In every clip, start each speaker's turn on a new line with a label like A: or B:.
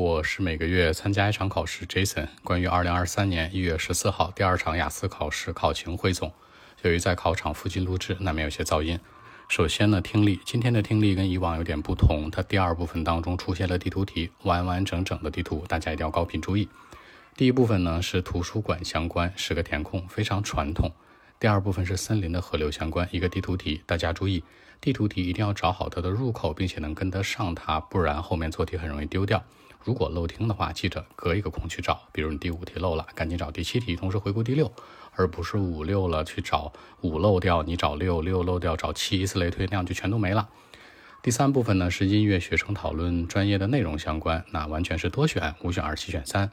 A: 我是每个月参加一场考试，Jason。关于二零二三年一月十四号第二场雅思考试考情汇总，由于在考场附近录制，难免有些噪音。首先呢，听力，今天的听力跟以往有点不同，它第二部分当中出现了地图题，完完整整的地图，大家一定要高频注意。第一部分呢是图书馆相关，十个填空，非常传统。第二部分是森林的河流相关，一个地图题，大家注意，地图题一定要找好它的入口，并且能跟得上它，不然后面做题很容易丢掉。如果漏听的话，记着隔一个空去找。比如你第五题漏了，赶紧找第七题，同时回顾第六，而不是五六了去找五漏掉，你找六六漏掉找七，以此类推，那样就全都没了。第三部分呢是音乐学生讨论专业的内容相关，那完全是多选，五选二，七选三。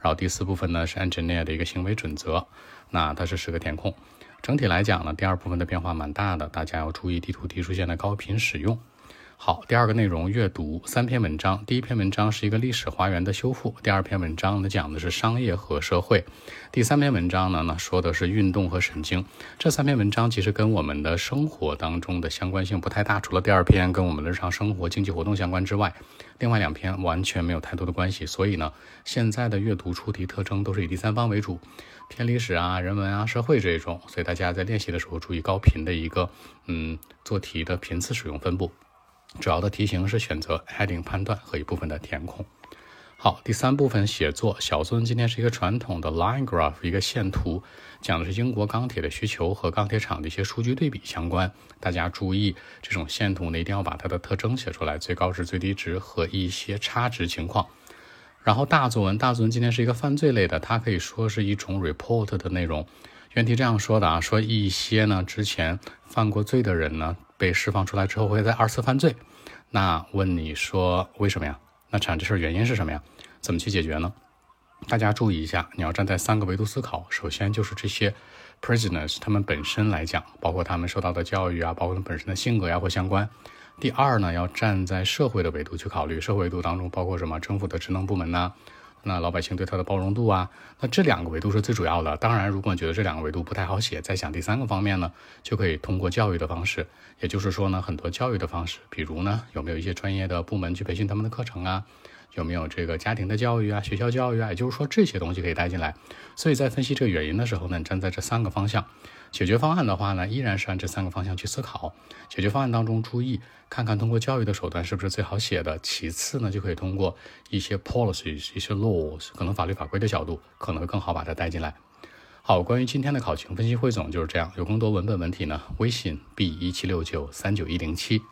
A: 然后第四部分呢是 engineer 的一个行为准则，那它是十个填空。整体来讲呢，第二部分的变化蛮大的，大家要注意地图题出线的高频使用。好，第二个内容阅读三篇文章。第一篇文章是一个历史花园的修复，第二篇文章呢讲的是商业和社会，第三篇文章呢呢说的是运动和神经。这三篇文章其实跟我们的生活当中的相关性不太大，除了第二篇跟我们的日常生活、经济活动相关之外，另外两篇完全没有太多的关系。所以呢，现在的阅读出题特征都是以第三方为主，偏历史啊、人文啊、社会这一种。所以大家在练习的时候注意高频的一个嗯做题的频次使用分布。主要的题型是选择 heading 判断和一部分的填空。好，第三部分写作，小作文今天是一个传统的 line graph，一个线图，讲的是英国钢铁的需求和钢铁厂的一些数据对比相关。大家注意，这种线图呢，一定要把它的特征写出来，最高值、最低值和一些差值情况。然后大作文，大作文今天是一个犯罪类的，它可以说是一种 report 的内容。原题这样说的啊，说一些呢之前犯过罪的人呢。被释放出来之后会再二次犯罪，那问你说为什么呀？那产生这事儿原因是什么呀？怎么去解决呢？大家注意一下，你要站在三个维度思考。首先就是这些 prisoners 他们本身来讲，包括他们受到的教育啊，包括他们本身的性格呀或相关。第二呢，要站在社会的维度去考虑，社会维度当中包括什么？政府的职能部门呐。那老百姓对他的包容度啊，那这两个维度是最主要的。当然，如果你觉得这两个维度不太好写，再想第三个方面呢，就可以通过教育的方式。也就是说呢，很多教育的方式，比如呢，有没有一些专业的部门去培训他们的课程啊？有没有这个家庭的教育啊、学校教育啊？也就是说，这些东西可以带进来。所以在分析这个原因的时候呢，站在这三个方向。解决方案的话呢，依然是按这三个方向去思考。解决方案当中，注意看看通过教育的手段是不是最好写的。其次呢，就可以通过一些 policies、一些 laws，可能法律法规的角度，可能会更好把它带进来。好，关于今天的考情分析汇总就是这样。有更多文本问题呢，微信 b 一七六九三九一零七。